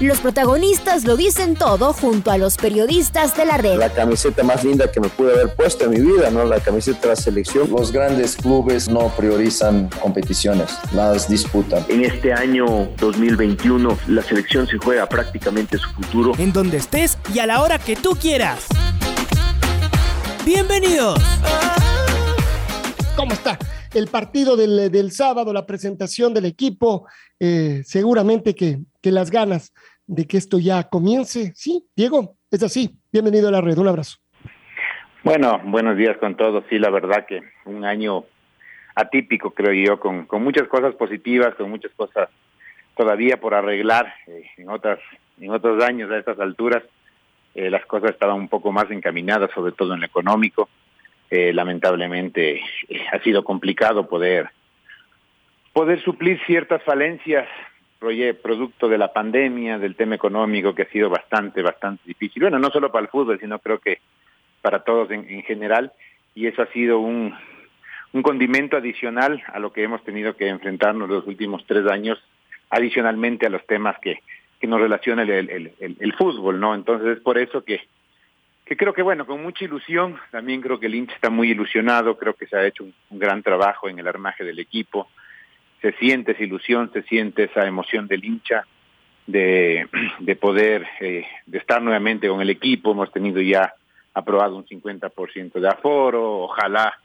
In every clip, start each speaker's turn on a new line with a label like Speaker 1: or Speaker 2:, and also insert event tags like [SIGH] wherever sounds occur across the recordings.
Speaker 1: Los protagonistas lo dicen todo junto a los periodistas de la red.
Speaker 2: La camiseta más linda que me pude haber puesto en mi vida, ¿no? La camiseta de la selección.
Speaker 3: Los grandes clubes no priorizan competiciones, las disputan.
Speaker 4: En este año 2021 la selección se juega prácticamente su futuro.
Speaker 5: En donde estés y a la hora que tú quieras. Bienvenidos.
Speaker 6: ¿Cómo está? El partido del, sábado, la presentación del equipo, eh, seguramente que, que las ganas de que esto ya comience. Sí, Diego, es así. Bienvenido a la red. Un abrazo.
Speaker 7: Bueno, buenos días con todos. Sí, la verdad que un año atípico, creo yo, con, con muchas cosas positivas, con muchas cosas todavía por arreglar eh, en otras en otros años a estas alturas. Eh, las cosas estaban un poco más encaminadas, sobre todo en lo económico. Eh, lamentablemente ha sido complicado poder poder suplir ciertas falencias producto de la pandemia, del tema económico que ha sido bastante, bastante difícil. Bueno, no solo para el fútbol, sino creo que para todos en, general. Y eso ha sido un, un condimento adicional a lo que hemos tenido que enfrentarnos los últimos tres años, adicionalmente a los temas que, que nos relaciona el, el, el, fútbol, ¿no? Entonces es por eso que, que creo que, bueno, con mucha ilusión, también creo que el hincha está muy ilusionado, creo que se ha hecho un gran trabajo en el armaje del equipo se siente esa ilusión, se siente esa emoción del hincha de, [CLEARS THROAT] de poder, eh, de estar nuevamente con el equipo. Hemos tenido ya aprobado un 50% de aforo, ojalá,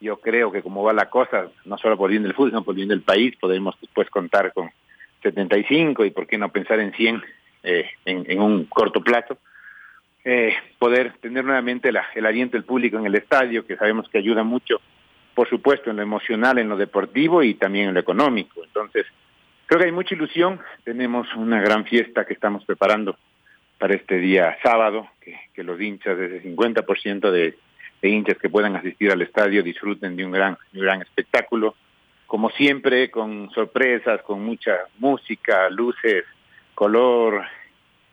Speaker 7: yo creo que como va la cosa, no solo por bien del fútbol, sino por bien del país, podemos después contar con 75 y por qué no pensar en 100 eh, en, en, un corto plazo. Eh, poder tener nuevamente la, el aliento del público en el estadio, que sabemos que ayuda mucho por supuesto, en lo emocional, en lo deportivo y también en lo económico. Entonces, creo que hay mucha ilusión. Tenemos una gran fiesta que estamos preparando para este día sábado, que, los hinchas, ese 50% de, de hinchas que puedan asistir al estadio disfruten de un gran, un gran espectáculo. Como siempre, con sorpresas, con mucha música, luces, color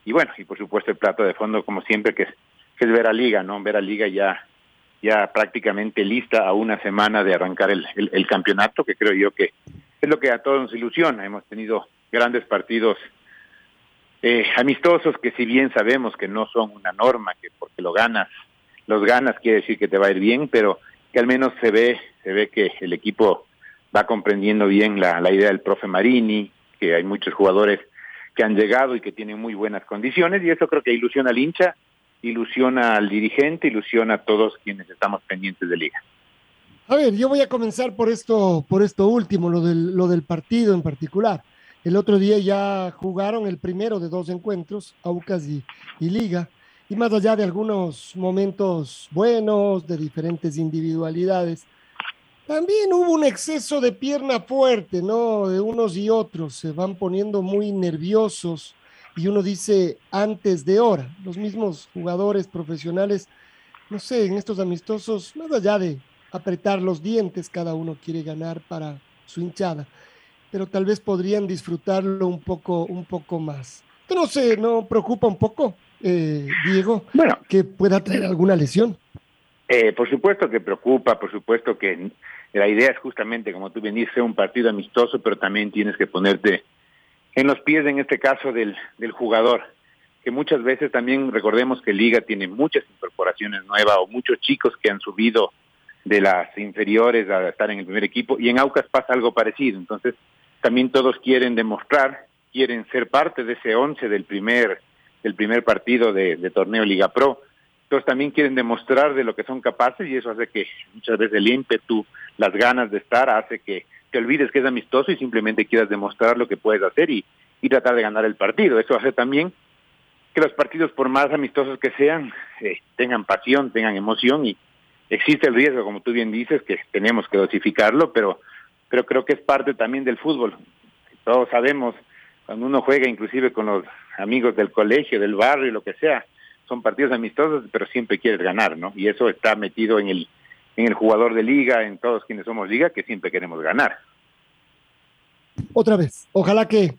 Speaker 7: y bueno, y por supuesto el plato de fondo, como siempre, que es, que es ver a Liga, ¿no? Ver a Liga ya ya prácticamente lista a una semana de arrancar el, el, campeonato, que creo yo que es lo que a todos nos ilusiona. Hemos tenido grandes partidos eh, amistosos que si bien sabemos que no son una norma, que porque lo ganas, los ganas quiere decir que te va a ir bien, pero que al menos se ve, se ve que el equipo va comprendiendo bien la, la idea del profe Marini, que hay muchos jugadores que han llegado y que tienen muy buenas condiciones, y eso creo que ilusiona al hincha ilusiona al dirigente, ilusiona a todos quienes estamos pendientes de liga.
Speaker 6: A ver, yo voy a comenzar por esto, por esto último, lo del, partido en particular. El otro día ya jugaron el primero de dos encuentros, Aucas y, y Liga, y más allá de algunos momentos buenos, de diferentes individualidades, también hubo un exceso de pierna fuerte, ¿no? De unos y otros, se van poniendo muy nerviosos, y uno dice antes de hora. Los mismos jugadores profesionales, no sé, en estos amistosos, más allá de apretar los dientes, cada uno quiere ganar para su hinchada, pero tal vez podrían disfrutarlo un poco, un poco más. No sé, ¿no preocupa un poco, eh, Diego, bueno, que pueda traer alguna lesión?
Speaker 7: Eh, por supuesto que preocupa, por supuesto que la idea es justamente, como tú bien dices, un partido amistoso, pero también tienes que ponerte en los pies, en este caso, del, del jugador, que muchas veces también recordemos que Liga tiene muchas incorporaciones nuevas o muchos chicos que han subido de las inferiores a estar en el primer equipo y en Aucas pasa algo parecido. Entonces, también todos quieren demostrar, quieren ser parte de ese once del primer, del primer partido de, de torneo Liga Pro. Entonces también quieren demostrar de lo que son capaces y eso hace que muchas veces el ímpetu, las ganas de estar, hace que te olvides que es amistoso y simplemente quieras demostrar lo que puedes hacer y, tratar de ganar el partido. Eso hace también que los partidos, por más amistosos que sean, eh, tengan pasión, tengan emoción y existe el riesgo, como tú bien dices, que tenemos que dosificarlo, pero, pero creo que es parte también del fútbol. Todos sabemos, cuando uno juega inclusive con los amigos del colegio, del barrio, lo que sea, son partidos amistosos, pero siempre quieres ganar, ¿no? Y eso está metido en el en el jugador de liga, en todos quienes somos liga, que siempre queremos ganar.
Speaker 6: Otra vez, ojalá que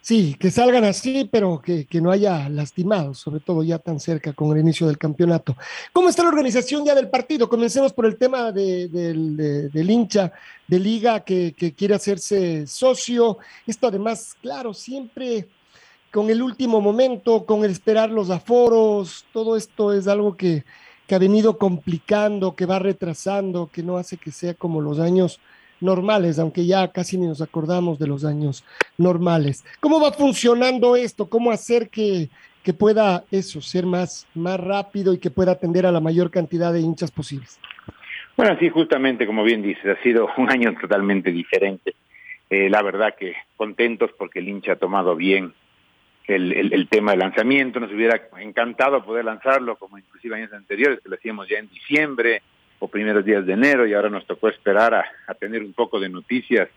Speaker 6: sí, que salgan así, pero que, no haya lastimados, sobre todo ya tan cerca con el inicio del campeonato. ¿Cómo está la organización ya del partido? Comencemos por el tema del hincha de liga que, que quiere hacerse socio. Esto además, claro, siempre con el último momento, con el esperar los aforos, todo esto es algo que, que ha venido complicando, que va retrasando, que no hace que sea como los años normales, aunque ya casi ni nos acordamos de los años normales. ¿Cómo va funcionando esto? ¿Cómo hacer que, que pueda eso, ser más, más rápido y que pueda atender a la mayor cantidad de hinchas posibles?
Speaker 7: Bueno, sí, justamente como bien dices, ha sido un año totalmente diferente. Eh, la verdad que contentos porque el hincha ha tomado bien el, tema del lanzamiento. Nos hubiera encantado poder lanzarlo como inclusive años anteriores, que lo hacíamos ya en diciembre o primeros días de enero y ahora nos tocó esperar a, tener un poco de noticias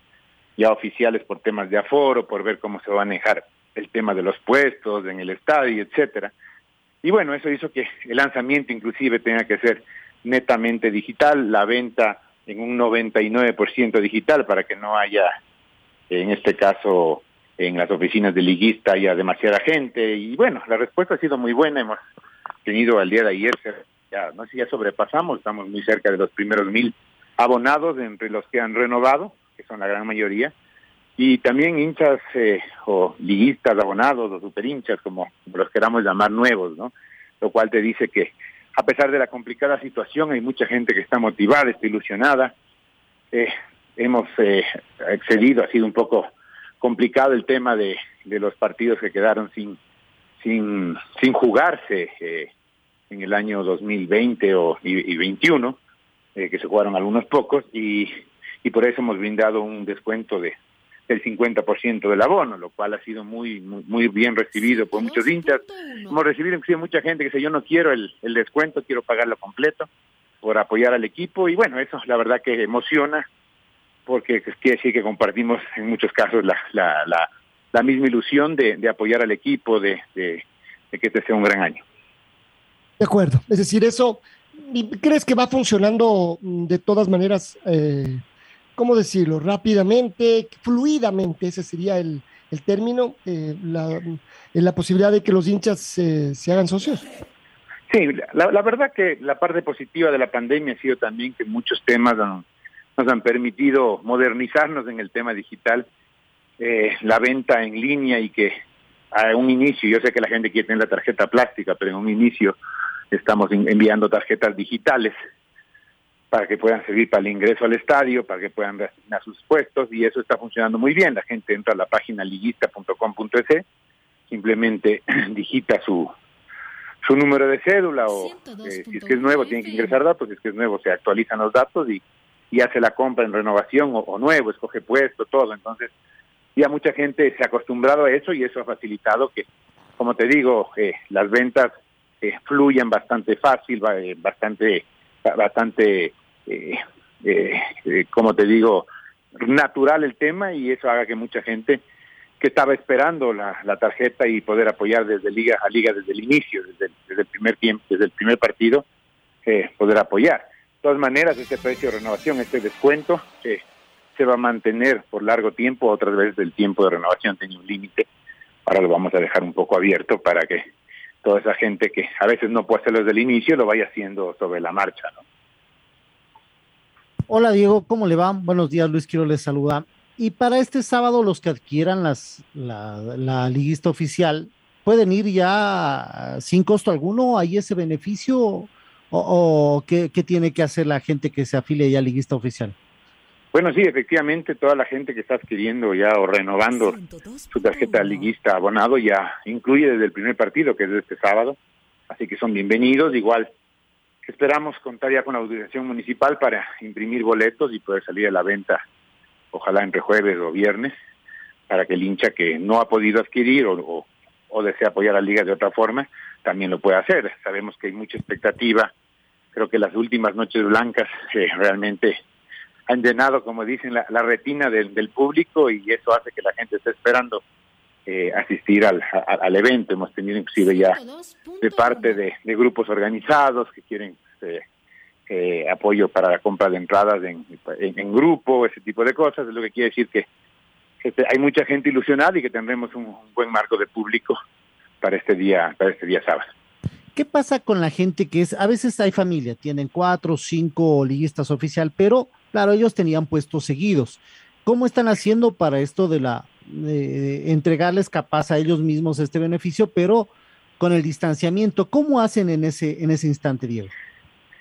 Speaker 7: ya oficiales por temas de aforo, por ver cómo se va a manejar el tema de los puestos en el estadio, etcétera. Y bueno, eso hizo que el lanzamiento inclusive tenga que ser netamente digital, la venta en un 99% digital para que no haya, en este caso, en las oficinas de liguista haya demasiada gente. Y bueno, la respuesta ha sido muy buena, hemos tenido al día de ayer, ya, no sé ya sobrepasamos, estamos muy cerca de los primeros mil abonados entre los que han renovado, que son la gran mayoría, y también hinchas eh, o liguistas, abonados o super hinchas, como, los queramos llamar nuevos, ¿no? Lo cual te dice que a pesar de la complicada situación hay mucha gente que está motivada, está ilusionada, eh, hemos eh, excedido, ha sido un poco complicado el tema de, de los partidos que quedaron sin, sin, sin jugarse eh, en el año 2020 o, y, y 21, eh, que se jugaron algunos pocos, y, y por eso hemos brindado un descuento de del 50% del abono, lo cual ha sido muy, muy, muy bien recibido por muchos hinchas. Hemos recibido inclusive mucha gente que dice yo no quiero el, el descuento, quiero pagarlo completo por apoyar al equipo y bueno, eso la verdad que emociona porque quiere decir que compartimos en muchos casos la, la, la, la misma ilusión de, de, apoyar al equipo, de, de, de, que este sea un gran año.
Speaker 6: De acuerdo, es decir, eso, ¿crees que va funcionando mm, de todas maneras, eh, cómo decirlo, rápidamente, fluidamente, ese sería el, el término, eh, la, la posibilidad de que los hinchas se, se hagan socios?
Speaker 7: Sí, la, la, verdad que la parte positiva de la pandemia ha sido también que muchos temas nos han permitido modernizarnos en el tema digital, eh, la venta en línea y que a un inicio, yo sé que la gente quiere tener la tarjeta plástica, pero en un inicio estamos enviando tarjetas digitales para que puedan servir para el ingreso al estadio, para que puedan reasignar sus puestos y eso está funcionando muy bien. La gente entra a la página liguista.com.es, simplemente [CLEARS THROAT] digita su su número de cédula o eh, si es que es nuevo tiene que ingresar datos, si es que es nuevo se actualizan los datos y y hace la compra en renovación o, nuevo, escoge puesto, todo. Entonces, ya mucha gente se ha acostumbrado a eso y eso ha facilitado que, como te digo, eh, las ventas eh, fluyan bastante fácil, eh, bastante, bastante, eh, eh, como te digo, natural el tema y eso haga que mucha gente que estaba esperando la, tarjeta y poder apoyar desde liga a liga desde el inicio, desde el primer tiempo, desde el primer partido, poder apoyar todas maneras, este precio de renovación, este descuento, eh, se va a mantener por largo tiempo, otras veces el tiempo de renovación tiene un límite, ahora lo vamos a dejar un poco abierto para que toda esa gente que a veces no puede hacerlo desde el inicio lo vaya haciendo sobre la marcha. ¿no?
Speaker 8: Hola Diego, ¿cómo le va? Buenos días, Luis Quiero les saluda. Y para este sábado los que adquieran las, la, la liguista oficial, ¿pueden ir ya sin costo alguno? ¿Hay ese beneficio o, o qué, qué, tiene que hacer la gente que se afile ya a liguista oficial?
Speaker 7: Bueno, sí, efectivamente, toda la gente que está adquiriendo ya o renovando su tarjeta liguista abonado ya incluye desde el primer partido, que es este sábado, así que son bienvenidos. Igual esperamos contar ya con la autorización municipal para imprimir boletos y poder salir a la venta, ojalá entre jueves o viernes, para que el hincha que no ha podido adquirir o, o, o desea apoyar a la liga de otra forma, también lo pueda hacer. Sabemos que hay mucha expectativa creo que las últimas noches blancas eh, realmente han llenado, como dicen, la, retina del, público y eso hace que la gente esté esperando eh, asistir al, al, evento. Hemos tenido inclusive ya de parte de, grupos organizados que quieren eh, apoyo para la compra de entradas en, en, grupo, ese tipo de cosas, es lo que quiere decir que este, hay mucha gente ilusionada y que tendremos un, un, buen marco de público para este día, para este día sábado.
Speaker 8: ¿Qué pasa con la gente que es, a veces hay familia, tienen cuatro o cinco liguistas oficial, pero claro, ellos tenían puestos seguidos. ¿Cómo están haciendo para esto de la, de entregarles capaz a ellos mismos este beneficio, pero con el distanciamiento? ¿Cómo hacen en ese, en ese instante, Diego?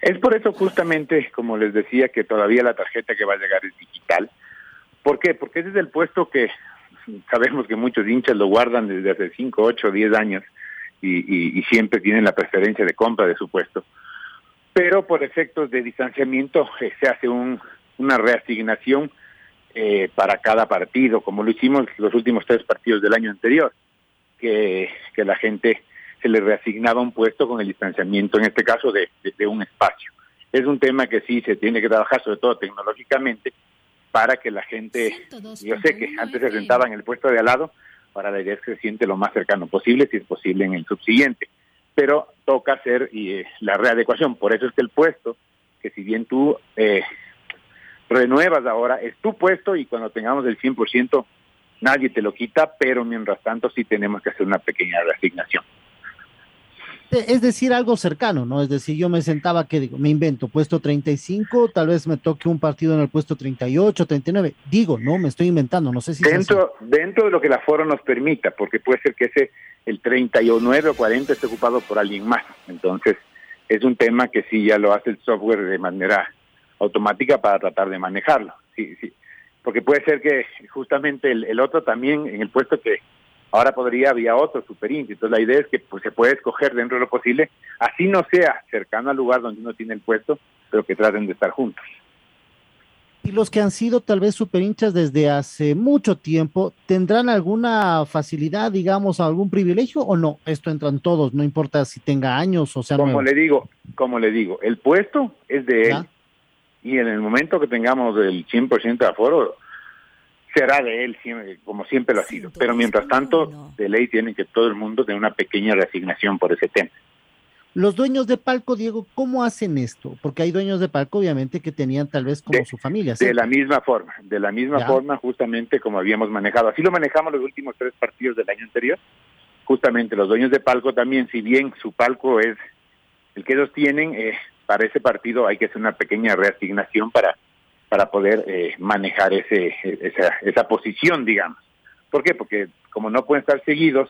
Speaker 7: Es por eso justamente, como les decía, que todavía la tarjeta que va a llegar es digital. ¿Por qué? Porque ese es el puesto que sabemos que muchos hinchas lo guardan desde hace 5, 8, 10 años y, y, y, siempre tienen la preferencia de compra de su puesto. Pero por efectos de distanciamiento eh, se hace un, una reasignación eh, para cada partido, como lo hicimos los últimos tres partidos del año anterior, que, que la gente se le reasignaba un puesto con el distanciamiento, en este caso de, de, de, un espacio. Es un tema que sí se tiene que trabajar, sobre todo tecnológicamente, para que la gente, yo sé que antes se sentaba en el puesto de al lado, para la idea es que se siente lo más cercano posible, si es posible en el subsiguiente. Pero toca hacer eh, la readecuación, por eso es que el puesto, que si bien tú eh, renuevas ahora, es tu puesto y cuando tengamos el 100% nadie te lo quita, pero mientras tanto sí tenemos que hacer una pequeña reasignación
Speaker 8: es decir, algo cercano, ¿no? Es decir, yo me sentaba, que digo? Me invento, puesto 35, tal vez me toque un partido en el puesto 38, 39. Digo, no, me estoy inventando, no sé si...
Speaker 7: Dentro, dentro de lo que la foro nos permita, porque puede ser que ese, el 39 o 40 esté ocupado por alguien más. Entonces, es un tema que sí ya lo hace el software de manera automática para tratar de manejarlo. Sí, sí. Porque puede ser que justamente el, el otro también, en el puesto que Ahora podría, había otro superíndice. Entonces la idea es que pues, se puede escoger dentro de lo posible, así no sea cercano al lugar donde uno tiene el puesto, pero que traten de estar juntos.
Speaker 8: Y los que han sido tal vez superhinchas desde hace mucho tiempo, ¿tendrán alguna facilidad, digamos, algún privilegio o no? Esto entran todos, no importa si tenga años o sea.
Speaker 7: Como
Speaker 8: nuevo.
Speaker 7: le digo, como le digo, el puesto es de él y en el momento que tengamos el 100% de aforo, será de él, como siempre lo ha sido. Pero mientras tanto, de ley tiene que todo el mundo tener una pequeña resignación por ese tema.
Speaker 8: Los dueños de palco, Diego, ¿cómo hacen esto? Porque hay dueños de palco, obviamente, que tenían tal vez como
Speaker 7: de,
Speaker 8: su familia.
Speaker 7: ¿sí? De la misma forma, de la misma ya. forma, justamente como habíamos manejado. Así lo manejamos los últimos tres partidos del año anterior. Justamente los dueños de palco también, si bien su palco es el que ellos tienen, eh, para ese partido hay que hacer una pequeña reasignación para para poder eh, manejar ese, esa, esa posición, digamos. ¿Por qué? Porque como no pueden estar seguidos,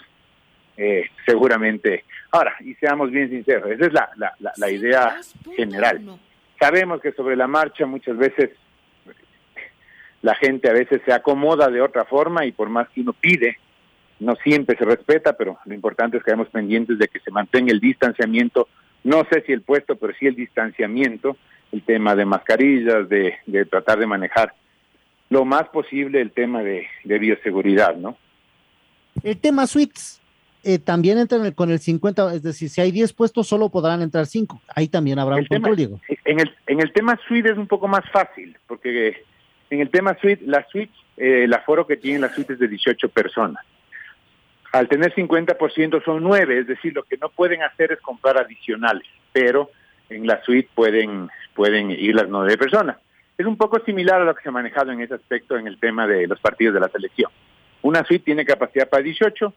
Speaker 7: eh, seguramente... Ahora, y seamos bien sinceros, esa es la, la, la, la idea general. Sabemos que sobre la marcha muchas veces la gente a veces se acomoda de otra forma y por más que uno pide, no siempre se respeta, pero lo importante es que estemos pendientes de que se mantenga el distanciamiento, no sé si el puesto, pero sí el distanciamiento, el tema de mascarillas, de, de tratar de manejar lo más posible el tema de, de bioseguridad, ¿no?
Speaker 8: El tema suites eh, también entra en el, con el 50, es decir, si hay 10 puestos solo podrán entrar 5, ahí también habrá
Speaker 7: el
Speaker 8: un
Speaker 7: tema,
Speaker 8: control, Diego.
Speaker 7: En el, en el tema suite es un poco más fácil, porque en el tema suite, la suite, eh, el aforo que tiene la suite es de 18 personas. Al tener 50% son 9, es decir, lo que no pueden hacer es comprar adicionales, pero en la suite pueden pueden ir las nueve personas. Es un poco similar a lo que se ha manejado en ese aspecto en el tema de los partidos de la selección. Una suite tiene capacidad para 18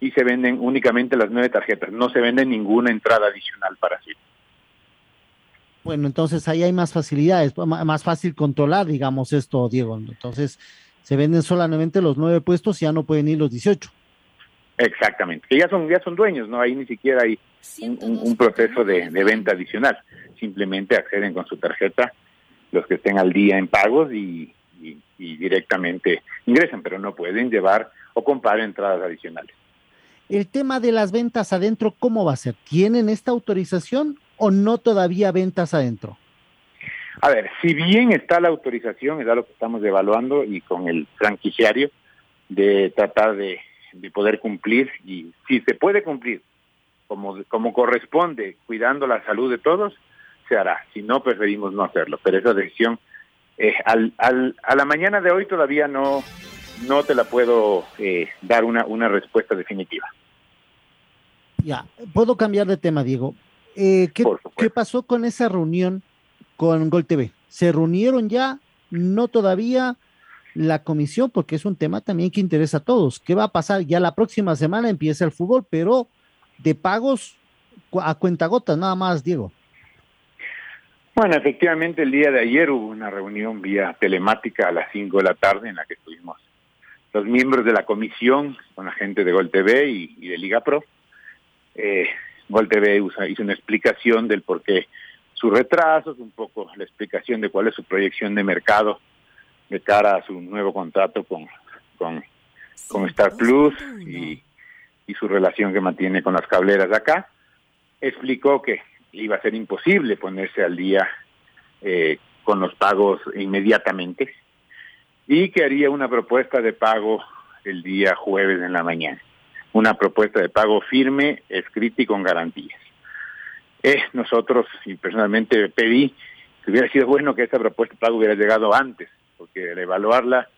Speaker 7: y se venden únicamente las nueve tarjetas, no se vende ninguna entrada adicional para suite.
Speaker 8: Bueno, entonces ahí hay más facilidades, más fácil controlar, digamos, esto, Diego. Entonces, se venden solamente los nueve puestos y ya no pueden ir los 18.
Speaker 7: Exactamente, que ya son, ya son dueños, ¿no? Ahí ni siquiera hay un, proceso de, de, venta adicional. Simplemente acceden con su tarjeta los que estén al día en pagos y, y, y directamente ingresan, pero no pueden llevar o comprar entradas adicionales.
Speaker 8: El tema de las ventas adentro, ¿cómo va a ser? ¿Tienen esta autorización o no todavía ventas adentro?
Speaker 7: A ver, si bien está la autorización, es lo que estamos evaluando y con el franquiciario de tratar de de poder cumplir y si se puede cumplir como, como corresponde, cuidando la salud de todos, se hará. Si no, preferimos no hacerlo. Pero esa decisión, eh, al, al, a la mañana de hoy todavía no, no te la puedo eh, dar una, una respuesta definitiva.
Speaker 8: Ya, puedo cambiar de tema, Diego. Eh, ¿qué, ¿Qué pasó con esa reunión con Gol TV? ¿Se reunieron ya? No todavía la comisión, porque es un tema también que interesa a todos. ¿Qué va a pasar? Ya la próxima semana empieza el fútbol, pero de pagos a cuentagotas, nada más, Diego.
Speaker 7: Bueno, efectivamente el día de ayer hubo una reunión vía telemática a las 5 de la tarde en la que estuvimos los miembros de la comisión con la gente de Gol TV y, de Liga Pro. Eh, Gol TV hizo una explicación del por qué sus retrasos, un poco la explicación de cuál es su proyección de mercado de cara a su nuevo contrato con, con, con Star Plus y, y su relación que mantiene con las cableras de acá. Explicó que iba a ser imposible ponerse al día eh, con los pagos inmediatamente y que haría una propuesta de pago el día jueves en la mañana. Una propuesta de pago firme, escrita y con garantías. Eh, nosotros, y personalmente pedí que hubiera sido bueno que esta propuesta de pago hubiera llegado antes, porque al evaluarla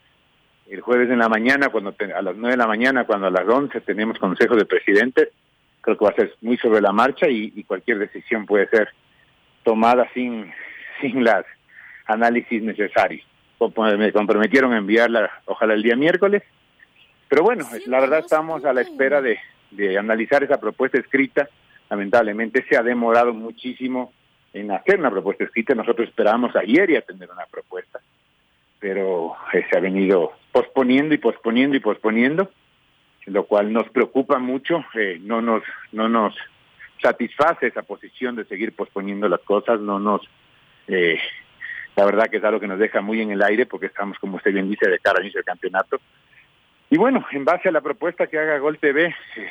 Speaker 7: el jueves en la mañana, cuando a las nueve de la mañana, cuando a las once tenemos consejo de presidentes, creo que va a ser muy sobre la marcha y, cualquier decisión puede ser tomada sin, [LAUGHS] sin las análisis necesarios. Me comprometieron a enviarla, ojalá el día miércoles, pero bueno, la verdad estamos a la espera de, de analizar esa propuesta escrita. Lamentablemente se ha demorado muchísimo en hacer una propuesta escrita. Nosotros esperábamos ayer ya tener una propuesta, pero eh, se ha venido posponiendo y posponiendo y posponiendo lo cual nos preocupa mucho, eh, no nos no nos satisface esa posición de seguir posponiendo las cosas, no nos eh, la verdad que es algo que nos deja muy en el aire porque estamos, como usted bien dice, de cara al inicio del campeonato. Y bueno, en base a la propuesta que haga Gol TV, eh,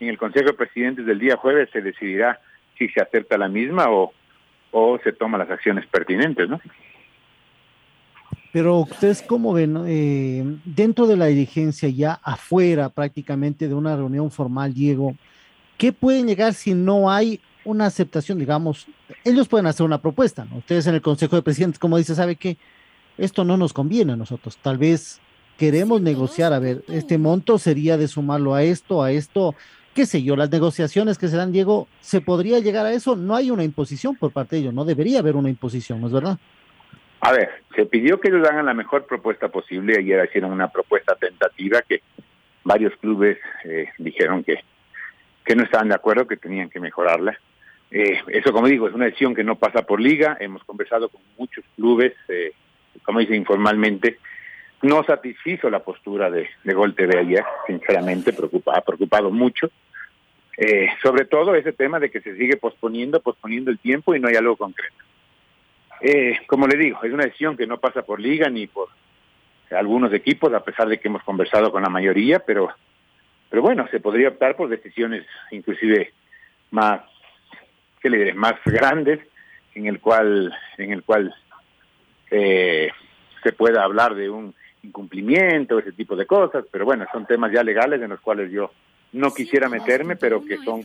Speaker 7: en el Consejo de Presidentes del día jueves se decidirá si se acepta la misma o, o se toman las acciones pertinentes, ¿no?
Speaker 8: Pero ustedes cómo ven, eh, dentro de la dirigencia ya afuera prácticamente de una reunión formal, Diego, ¿qué pueden llegar si no hay una aceptación, digamos, ellos pueden hacer una propuesta, ¿no? Ustedes en el Consejo de Presidentes, como dice, sabe que esto no nos conviene a nosotros, tal vez queremos negociar, a ver, este monto sería de sumarlo a esto, a esto, qué sé yo, las negociaciones que se dan, Diego, ¿se podría llegar a eso? No hay una imposición por parte de ellos, no debería haber una imposición, ¿no es verdad?
Speaker 7: A ver, se pidió que ellos hagan la mejor propuesta posible. Ayer hicieron una propuesta tentativa que varios clubes eh, dijeron que, que no estaban de acuerdo, que tenían que mejorarla. Eh, eso, como digo, es una decisión que no pasa por liga. Hemos conversado con muchos clubes, eh, como dice informalmente. No satisfizo la postura de, de ayer, sinceramente, preocupa, ha preocupado mucho. sobre todo ese tema de que se sigue posponiendo, posponiendo el tiempo y no hay algo concreto. Eh, como le digo, es una decisión que no pasa por liga ni por algunos equipos, a pesar de que hemos conversado con la mayoría, pero, pero bueno, se podría optar por decisiones inclusive más, ¿qué le diré? Más grandes, en el cual, en el cual eh, se pueda hablar de un incumplimiento, ese tipo de cosas, pero bueno, son temas ya legales en los cuales yo no quisiera meterme, pero que son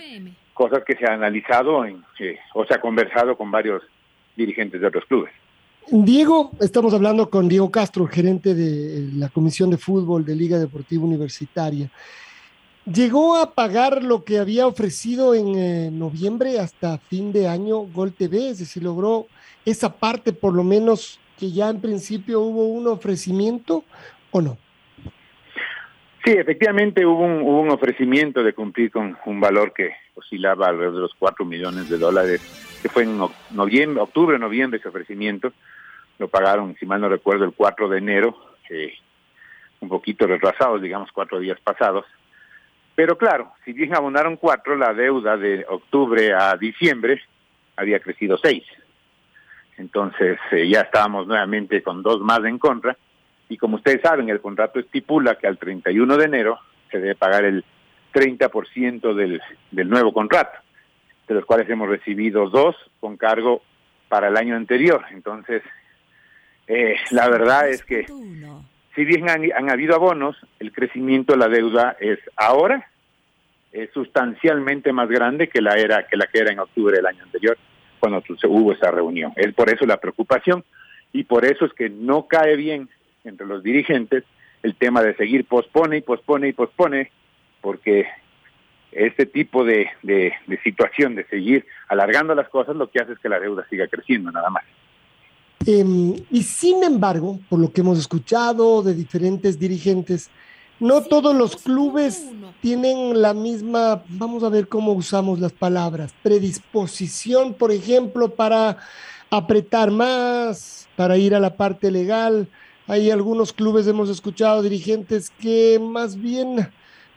Speaker 7: cosas que se han analizado en, eh, o se ha conversado con varios dirigentes de otros clubes.
Speaker 6: Diego, estamos hablando con Diego Castro, gerente de la Comisión de Fútbol de Liga Deportiva Universitaria. ¿Llegó a pagar lo que había ofrecido en eh, noviembre hasta fin de año Gol TV? Es decir, logró esa parte por lo menos que ya en principio hubo un ofrecimiento o no?
Speaker 7: Sí, efectivamente hubo un, hubo un ofrecimiento de cumplir con un valor que oscilaba alrededor de los 4 millones de dólares que fue en noviembre, octubre, noviembre ese ofrecimiento. Lo pagaron, si mal no recuerdo, el 4 de enero, un poquito retrasados, digamos, cuatro días pasados. Pero claro, si bien abonaron cuatro, la deuda de octubre a diciembre había crecido seis. Entonces eh, ya estábamos nuevamente con dos más en contra. Y como ustedes saben, el contrato estipula que al 31 de enero se debe pagar el 30% del, del nuevo contrato de los cuales hemos recibido dos con cargo para el año anterior. Entonces, eh, la verdad es que si bien han, habido abonos, el crecimiento de la deuda es ahora es sustancialmente más grande que la era que la que era en octubre del año anterior cuando hubo esa reunión. Es por eso la preocupación y por eso es que no cae bien entre los dirigentes el tema de seguir pospone y pospone y pospone porque este tipo de, de, situación de seguir alargando las cosas lo que hace es que la deuda siga creciendo nada más.
Speaker 6: Em, y sin embargo, por lo que hemos escuchado de diferentes dirigentes, no todos los clubes tienen la misma, vamos a ver cómo usamos las palabras, predisposición, por ejemplo, para apretar más, para ir a la parte legal. Hay algunos clubes, hemos escuchado dirigentes que más bien,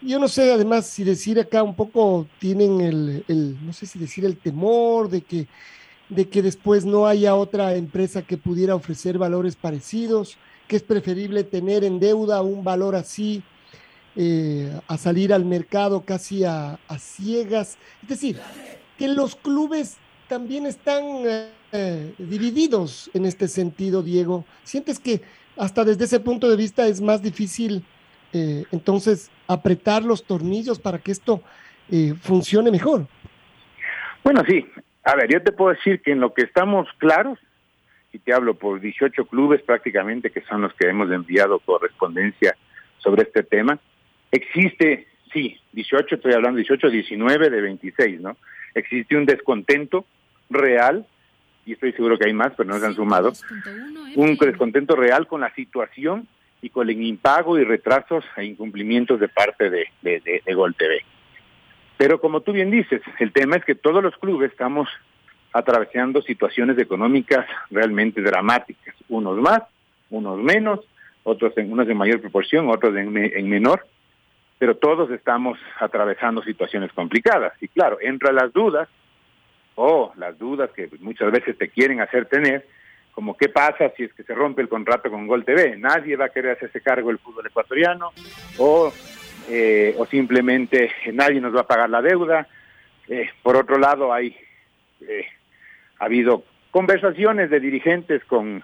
Speaker 6: yo no sé además si decir acá un poco tienen el, no sé si decir el temor de que, de que después no haya otra empresa que pudiera ofrecer valores parecidos, que es preferible tener en deuda un valor así eh, a salir al mercado casi a, a, ciegas. Es decir, que los clubes también están eh, divididos en este sentido, Diego. ¿Sientes que hasta desde ese punto de vista es más difícil eh, entonces apretar los tornillos para que esto eh, funcione mejor?
Speaker 7: Bueno, sí. A ver, yo te puedo decir que en lo que estamos claros, y te hablo por 18 clubes prácticamente, que son los que hemos enviado correspondencia sobre este tema, existe, sí, 18, estoy hablando 18, 19 de 26, ¿no? Existe un descontento real y estoy seguro que hay más, pero no se han sumado, un descontento real con la situación y con el impago y retrasos e incumplimientos de parte de, de, de, Gol TV. Pero como tú bien dices, el tema es que todos los clubes estamos atravesando situaciones económicas realmente dramáticas, unos más, unos menos, otros en unos en mayor proporción, otros en, en menor, pero todos estamos atravesando situaciones complicadas. Y claro, entre las dudas o las dudas que muchas veces te quieren hacer tener, como qué pasa si es que se rompe el contrato con Gol TV, nadie va a querer hacerse cargo del fútbol ecuatoriano, o, eh, o simplemente nadie nos va a pagar la deuda. Eh, por otro lado, hay eh, ha habido conversaciones de dirigentes con,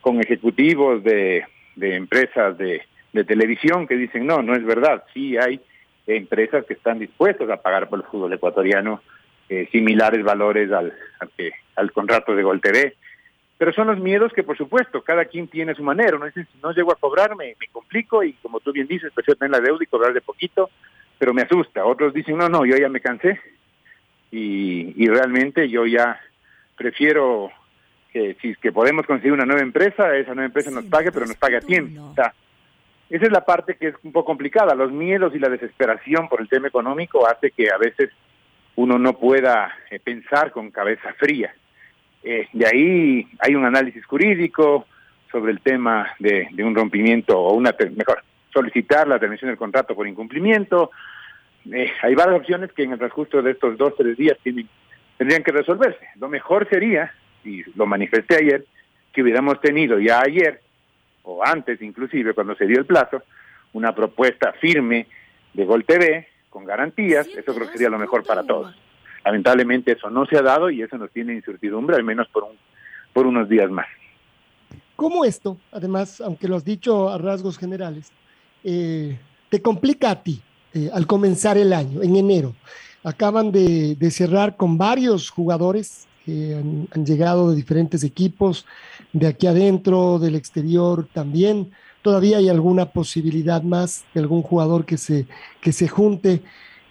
Speaker 7: con ejecutivos de, de empresas de, de televisión que dicen, no, no es verdad, sí hay empresas que están dispuestas a pagar por el fútbol ecuatoriano eh, similares valores al, al contrato de Gol TV. Pero son los miedos que, por supuesto, cada quien tiene su manera. Uno dice, si no llego a cobrarme, me, complico y, como tú bien dices, prefiero tener la deuda y cobrar de poquito, pero me asusta. Otros dicen, no, no, yo ya me cansé y, y realmente yo ya prefiero que si que podemos conseguir una nueva empresa, esa nueva empresa nos pague, pero nos pague a tiempo. O sea, esa es la parte que es un poco complicada. Los miedos y la desesperación por el tema económico hace que a veces uno no pueda eh, pensar con cabeza fría. Eh, de ahí hay un análisis jurídico sobre el tema de, de un rompimiento o una, mejor, solicitar la terminación del contrato por incumplimiento. Eh, hay varias opciones que en el transcurso de estos dos, tres días tienen, tendrían que resolverse. Lo mejor sería, y lo manifesté ayer, que hubiéramos tenido ya ayer, o antes inclusive, cuando se dio el plazo, una propuesta firme de Gol TV con garantías, eso creo que sería lo mejor para todos. Lamentablemente eso no se ha dado y eso nos tiene incertidumbre, al menos por, un, por unos días más.
Speaker 6: ¿Cómo esto, además, aunque lo has dicho a rasgos generales, eh, te complica a ti eh, al comenzar el año, en enero? Acaban de, de cerrar con varios jugadores que han, han, llegado de diferentes equipos, de aquí adentro, del exterior también todavía hay alguna posibilidad más de algún jugador que se, que se junte.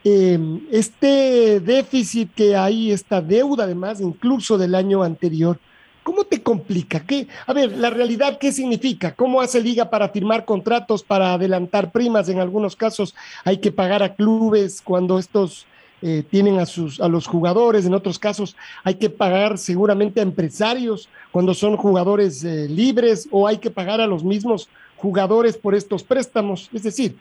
Speaker 6: Eh, este déficit que hay, esta deuda además, incluso del año anterior, ¿cómo te complica? A ver, la realidad, ¿qué significa? ¿Cómo hace Liga para firmar contratos, para adelantar primas? En algunos casos hay que pagar a clubes cuando estos eh, tienen a, sus, a los jugadores, en otros casos hay que pagar seguramente a empresarios cuando son jugadores eh, libres o hay que pagar a los mismos jugadores por estos préstamos. Es decir,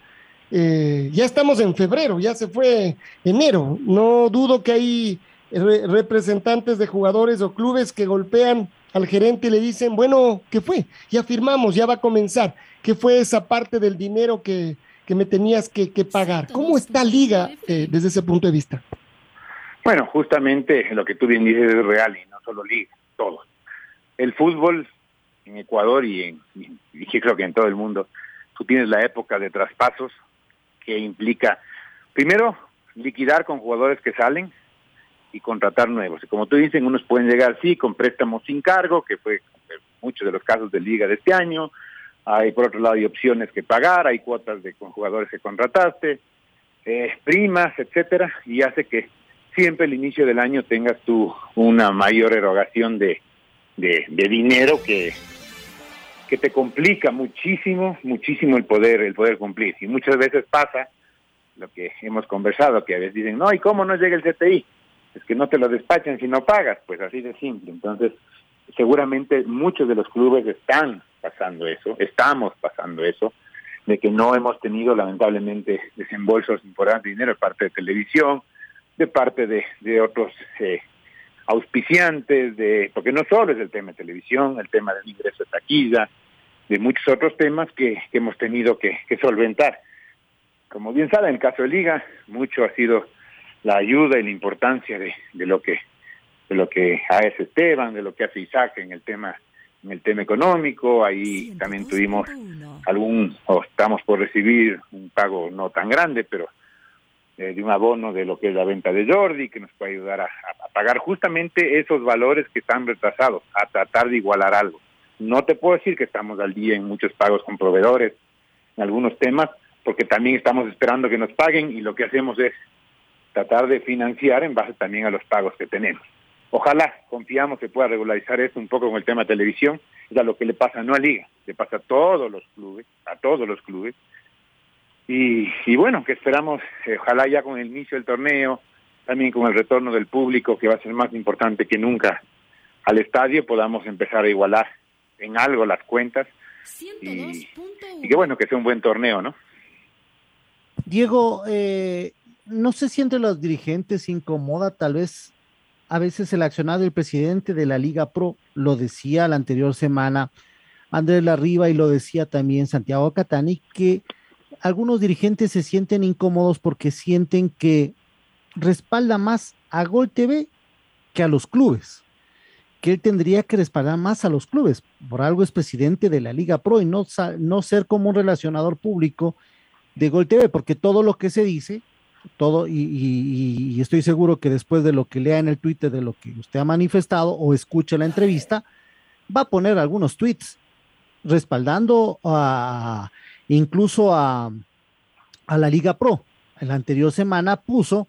Speaker 6: eh, ya estamos en febrero, ya se fue enero. No dudo que hay re representantes de jugadores o clubes que golpean al gerente y le dicen, bueno, ¿qué fue? Ya firmamos, ya va a comenzar. ¿Qué fue esa parte del dinero que, que me tenías que, que pagar? ¿Cómo está Liga eh, desde ese punto de vista?
Speaker 7: Bueno, justamente lo que tú bien dices es real y no solo Liga, todo. El fútbol en Ecuador y, en, y creo que en todo el mundo, tú tienes la época de traspasos que implica, primero, liquidar con jugadores que salen y contratar nuevos. Y como tú dices, unos pueden llegar, sí, con préstamos sin cargo, que fue muchos de los casos de liga de este año. Hay, por otro lado, hay opciones que pagar, hay cuotas de con jugadores que contrataste, eh, primas, etcétera, y hace que siempre el inicio del año tengas tú una mayor erogación de, de, de dinero que, que te complica muchísimo, muchísimo el poder, el poder cumplir. Y muchas veces pasa lo que hemos conversado, que a veces dicen, no, ¿y cómo no llega el CTI? Es que no te lo despachan si no pagas, pues así de simple. Entonces, seguramente muchos de los clubes están pasando eso, estamos pasando eso, de que no hemos tenido lamentablemente desembolsos importantes de dinero de parte de televisión, de parte de, otros eh, auspiciantes, de porque no solo es el tema de televisión, el tema del ingreso de taquilla, de muchos otros temas que, que hemos tenido que, que, solventar. Como bien sabe, en el caso de Liga, mucho ha sido la ayuda y la importancia de, de lo que de lo que hace Esteban, de lo que hace Isaac en el tema en el tema económico, ahí también tuvimos algún, o estamos por recibir un pago no tan grande, pero eh, de un abono de lo que es la venta de Jordi, que nos puede ayudar a, a, pagar justamente esos valores que están retrasados, a tratar de igualar algo. No te puedo decir que estamos al día en muchos pagos con proveedores, en algunos temas, porque también estamos esperando que nos paguen y lo que hacemos es tratar de financiar en base también a los pagos que tenemos. Ojalá, confiamos que pueda regularizar esto un poco con el tema de televisión, es a lo que le pasa no a Liga, le pasa a todos los clubes, a todos los clubes. Y, bueno, que esperamos, eh, ojalá ya con el inicio del torneo, también con el retorno del público, que va a ser más importante que nunca al estadio, podamos empezar a igualar en algo las cuentas. Y, y, que bueno, que sea un buen torneo, ¿no?
Speaker 8: Diego, eh, no sé si entre los dirigentes incomoda tal vez a veces el accionar del presidente de la Liga Pro, lo decía la anterior semana Andrés Larriba y lo decía también Santiago Catani, que algunos dirigentes se sienten incómodos porque sienten que respalda más a Gol TV que a los clubes, que él tendría que respaldar más a los clubes, por algo es presidente de la Liga Pro y no, no ser como un relacionador público de Gol TV, porque todo lo que se dice todo, y, estoy seguro que después de lo que lea en el Twitter, de lo que usted ha manifestado o escuche la entrevista, va a poner algunos tweets respaldando a, incluso a, a la Liga Pro. En la anterior semana puso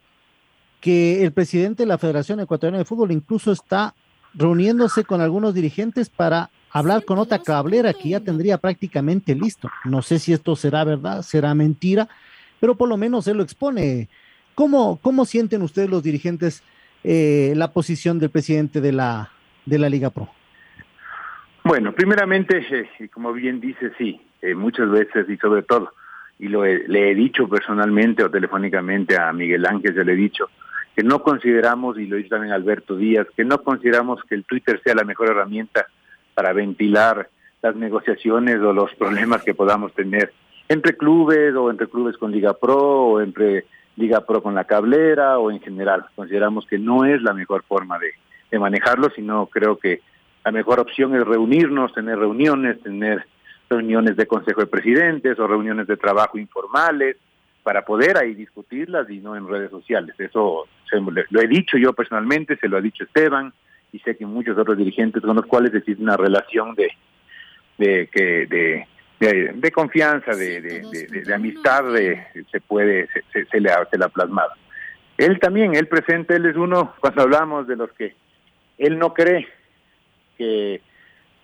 Speaker 8: que el presidente de la Federación Ecuatoriana de Fútbol incluso está reuniéndose con algunos dirigentes para hablar con otra cablera que ya tendría prácticamente listo. No sé si esto será verdad, será mentira, pero por lo menos él lo expone. ¿Cómo, cómo sienten ustedes los dirigentes eh, la posición del presidente de la, de la Liga Pro?
Speaker 7: Bueno, primeramente, eh, como bien dice, sí, eh, muchas veces y sobre todo, y lo he, le he dicho personalmente o telefónicamente a Miguel Ángel, se le he dicho, que no consideramos, y lo dicho también Alberto Díaz, que no consideramos que el Twitter sea la mejor herramienta para ventilar las negociaciones o los problemas que podamos tener entre clubes o entre clubes con Liga Pro o entre Liga Pro con la cablera o en general. Consideramos que no es la mejor forma de, de manejarlo, sino creo que la mejor opción es reunirnos, tener reuniones, tener reuniones de consejo de presidentes o reuniones de trabajo informales para poder ahí discutirlas y no en redes sociales. Eso se, lo he dicho yo personalmente, se lo ha dicho Esteban y sé que muchos otros dirigentes con los cuales existe una relación de de que de, de, de, confianza, de, de, de amistad, se puede, se, se, le ha, se le ha plasmado. Él también, él presente, él es uno, [LAUGHS] cuando hablamos de los que él no cree que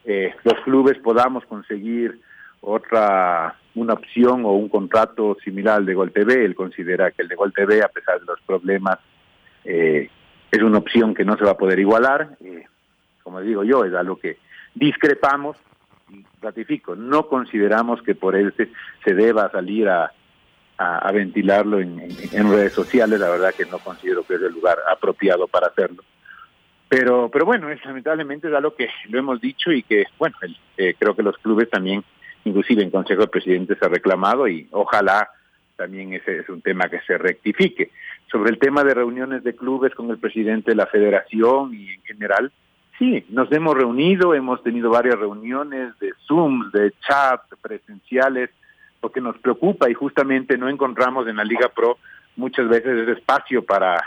Speaker 7: eh, los clubes podamos conseguir otra, una opción o un contrato similar al de Gol TV, él considera que el de Gol TV, a pesar de los problemas, eh, es una opción que no se va a poder igualar, eh, como digo yo, es algo que discrepamos, ratifico, no consideramos que por él se, deba salir a, a, ventilarlo en, en, en, redes sociales, la verdad que no considero que es el lugar apropiado para hacerlo. Pero, pero bueno, es, lamentablemente es algo que lo hemos dicho y que, bueno, el, eh, creo que los clubes también, inclusive en Consejo de Presidentes, se ha reclamado y ojalá también ese es un tema que se rectifique. Sobre el tema de reuniones de clubes con el presidente de la federación y en general, Sí, nos hemos reunido, hemos tenido varias reuniones de Zoom, de chat, presenciales, porque nos preocupa y justamente no encontramos en la Liga Pro muchas veces ese espacio para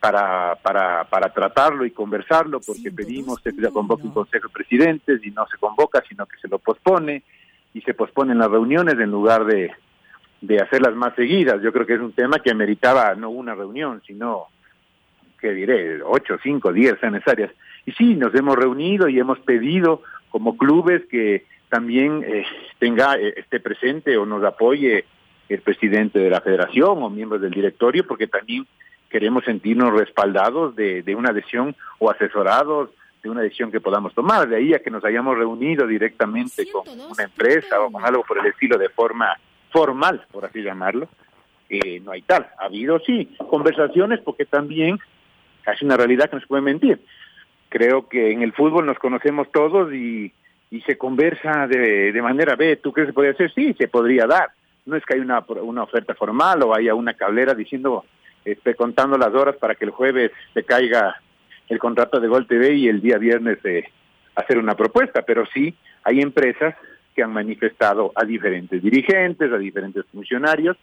Speaker 7: para para para tratarlo y conversarlo, porque pedimos que se convoque un consejo de presidentes y no se convoca, sino que se lo pospone y se posponen las reuniones en lugar de de hacerlas más seguidas. Yo creo que es un tema que ameritaba no una reunión, sino que diré, ocho, cinco, diez necesarias. y sí, nos hemos reunido y hemos pedido como clubes que también eh, tenga, eh, esté presente o nos apoye el presidente de la federación o miembros del directorio, porque también queremos sentirnos respaldados de, de una decisión o asesorados de una decisión que podamos tomar. De ahí a que nos hayamos reunido directamente con una empresa o con algo por el estilo de forma formal, por así llamarlo, eh, no hay tal. Ha habido, sí, conversaciones porque también es una realidad que no se puede mentir. Creo que en el fútbol nos conocemos todos y, y se conversa de, de manera, ve, ¿tú crees que se podría hacer? Sí, se podría dar. No es que haya una, una oferta formal o haya una cablera diciendo, esté contando las horas para que el jueves se caiga el contrato de Gol TV y el día viernes eh, hacer una propuesta, pero sí hay empresas que han manifestado a diferentes dirigentes, a diferentes funcionarios,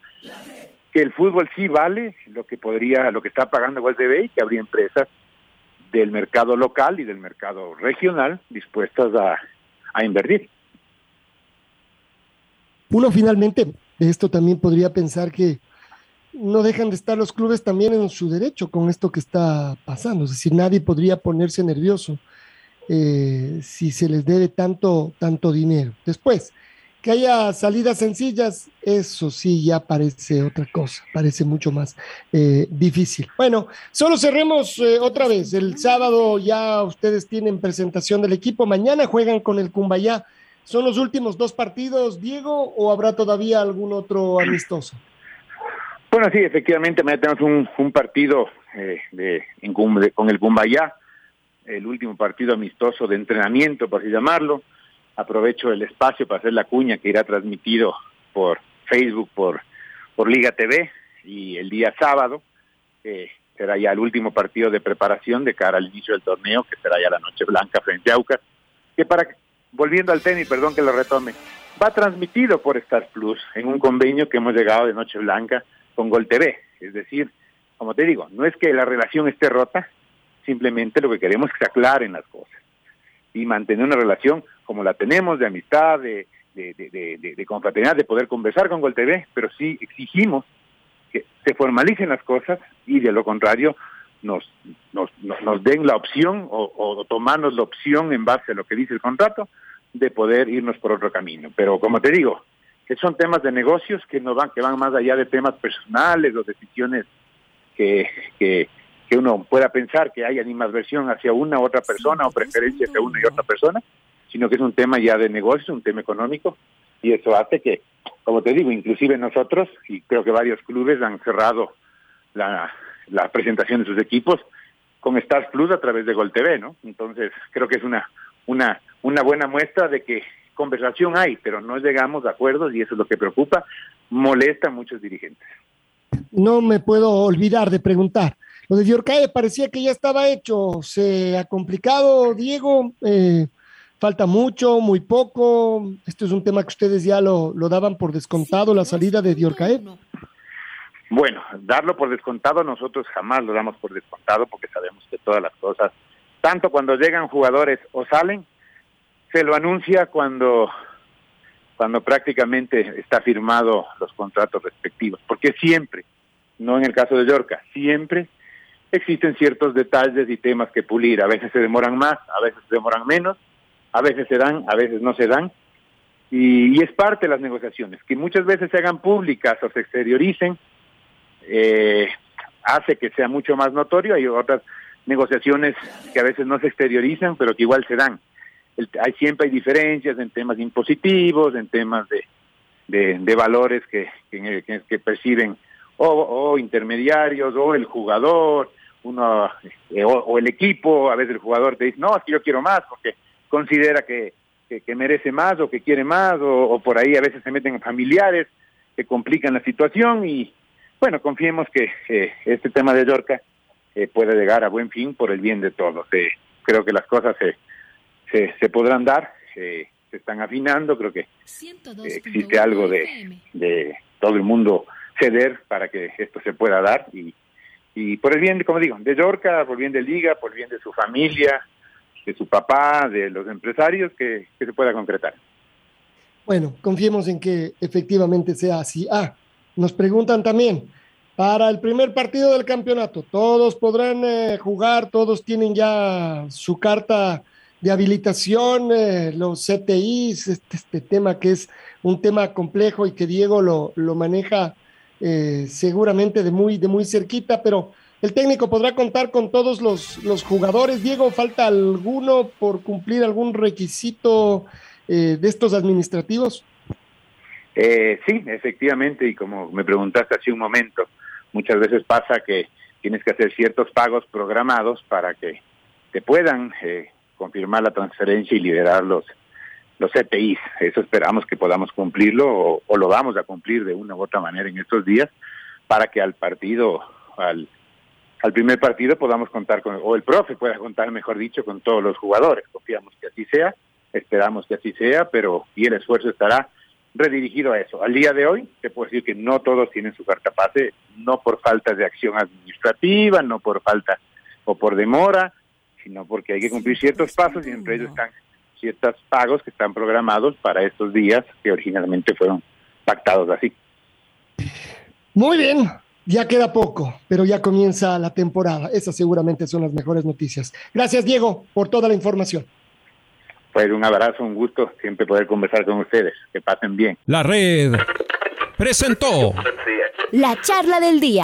Speaker 7: que el fútbol sí vale lo que podría, lo que está pagando Gol TV y que habría empresas del mercado local y del mercado regional dispuestas a, a invertir.
Speaker 6: Uno finalmente de esto también podría pensar que no dejan de estar los clubes también en su derecho con esto que está pasando. Es decir, nadie podría ponerse nervioso eh, si se les debe tanto, tanto dinero. Después, que haya salidas sencillas, eso sí ya parece otra cosa, parece mucho más eh, difícil. Bueno, solo cerremos eh, otra vez. El sábado ya ustedes tienen presentación del equipo, mañana juegan con el Cumbayá. ¿Son los últimos dos partidos, Diego, o habrá todavía algún otro amistoso?
Speaker 7: Bueno, sí, efectivamente, mañana tenemos un, partido eh, de, con el Cumbayá, el último partido amistoso de entrenamiento, por así llamarlo. Aprovecho el espacio para hacer la cuña que irá transmitido por Facebook, por, por Liga TV, y el día sábado eh, será ya el último partido de preparación de cara al inicio del torneo, que será ya la Noche Blanca frente a Aucas, que para, volviendo al tenis, perdón que lo retome, va transmitido por Star Plus en un convenio que hemos llegado de Noche Blanca con Gol TV. Es decir, como te digo, no es que la relación esté rota, simplemente lo que queremos es que se aclaren las cosas y mantener una relación como la tenemos de amistad, de, de, de, de, confraternidad, de poder conversar con Gol TV, pero sí exigimos que se formalicen las cosas y de lo contrario nos, nos, nos den la opción o, o tomarnos la opción en base a lo que dice el contrato de poder irnos por otro camino. Pero como te digo, que son temas de negocios que no van que van más allá de temas personales o decisiones que, que, que uno pueda pensar que hay animadversión hacia una u otra persona o preferencia hacia una y otra persona, sino que es un tema ya de negocio, un tema económico, y eso hace que, como te digo, inclusive nosotros, y creo que varios clubes han cerrado la, la presentación de sus equipos con Stars Plus a través de Gol TV, ¿no? Entonces, creo que es una, una, una buena muestra de que conversación hay, pero no llegamos a acuerdos y eso es lo que preocupa, molesta a muchos dirigentes.
Speaker 6: No me puedo olvidar de preguntar. Lo de Diorcae parecía que ya estaba hecho. ¿Se ha complicado, Diego? Eh, ¿Falta mucho, muy poco? Esto es un tema que ustedes ya lo, lo daban por descontado, la salida de Diorcae.
Speaker 7: Bueno, darlo por descontado nosotros jamás lo damos por descontado porque sabemos que todas las cosas, tanto cuando llegan jugadores o salen, se lo anuncia cuando cuando prácticamente está firmado los contratos respectivos, porque siempre, no en el caso de Yorca, siempre existen ciertos detalles y temas que pulir, a veces se demoran más, a veces se demoran menos, a veces se dan, a veces no se dan, y, y es parte de las negociaciones, que muchas veces se hagan públicas o se exterioricen, eh, hace que sea mucho más notorio, hay otras negociaciones que a veces no se exteriorizan, pero que igual se dan el, hay siempre hay diferencias en temas impositivos, en temas de, de, valores que, que, perciben o, o, intermediarios o el jugador, uno eh, o, el equipo, a veces el jugador te dice, no, es que yo quiero más porque considera que, que, merece más o que quiere más o, o, por ahí a veces se meten familiares que complican la situación y bueno, confiemos que eh, este tema de Yorca eh, pueda llegar a buen fin por el bien de todos. Eh, creo que las cosas se se, se podrán dar, se están afinando, creo que eh, existe algo de, de todo el mundo ceder para que esto se pueda dar y, y por el bien, como digo, de Yorca, por el bien de Liga, por el bien de su familia, de su papá, de los empresarios, que, que se pueda concretar.
Speaker 6: Bueno, confiemos en que efectivamente sea así. Ah, nos preguntan también, para el primer partido del campeonato. Todos podrán eh, jugar, todos tienen ya su carta de habilitación, eh, los CTIs, este, este, tema que es un tema complejo y que Diego lo, lo maneja eh, seguramente de muy, de muy cerquita, pero el técnico podrá contar con todos los, los jugadores. Diego, ¿falta alguno por cumplir algún requisito de estos administrativos?
Speaker 7: sí, efectivamente, y como me preguntaste hace un momento, muchas veces pasa que tienes que hacer ciertos pagos programados para que te puedan eh, confirmar la transferencia y liberar los, los CPIs. Eso esperamos que podamos cumplirlo o, lo vamos a cumplir de una u otra manera en estos días para que al partido, al, al primer partido podamos contar con, o el profe pueda contar, mejor dicho, con todos los jugadores. Confiamos que así sea, esperamos que así sea, pero y el esfuerzo estará redirigido a eso. Al día de hoy, te puedo decir que no todos tienen su carta pase, no por falta de acción administrativa, no por falta o por demora, sino porque hay que cumplir ciertos pasos y entre ellos están ciertos pagos que están programados para estos días que originalmente fueron pactados así.
Speaker 6: Muy bien, ya queda poco, pero ya comienza la temporada. Esas seguramente son las mejores noticias. Gracias, Diego, por toda la información.
Speaker 7: Pues un abrazo, un gusto siempre poder conversar con ustedes. Que pasen bien.
Speaker 9: La red presentó
Speaker 1: la charla del día.